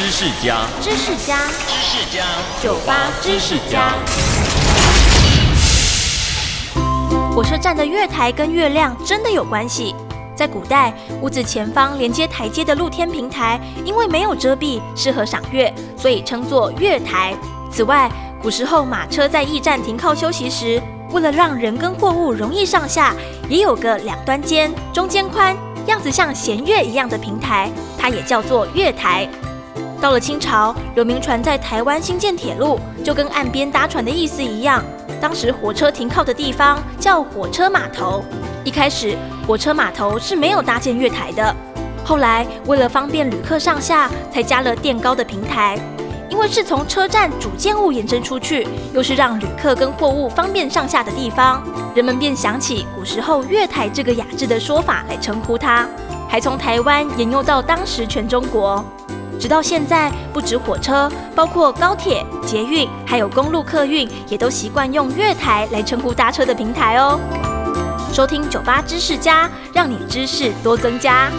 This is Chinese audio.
知识家，知识家，知识家，酒吧知识家。火车站的月台跟月亮真的有关系。在古代，屋子前方连接台阶的露天平台，因为没有遮蔽，适合赏月，所以称作月台。此外，古时候马车在驿站停靠休息时，为了让人跟货物容易上下，也有个两端尖、中间宽、样子像弦月一样的平台，它也叫做月台。到了清朝，有民船在台湾新建铁路，就跟岸边搭船的意思一样。当时火车停靠的地方叫火车码头。一开始，火车码头是没有搭建月台的。后来，为了方便旅客上下，才加了垫高的平台。因为是从车站主建物延伸出去，又是让旅客跟货物方便上下的地方，人们便想起古时候月台这个雅致的说法来称呼它，还从台湾沿用到当时全中国。直到现在，不止火车，包括高铁、捷运，还有公路客运，也都习惯用月台来称呼搭车的平台哦。收听酒吧知识家，让你知识多增加。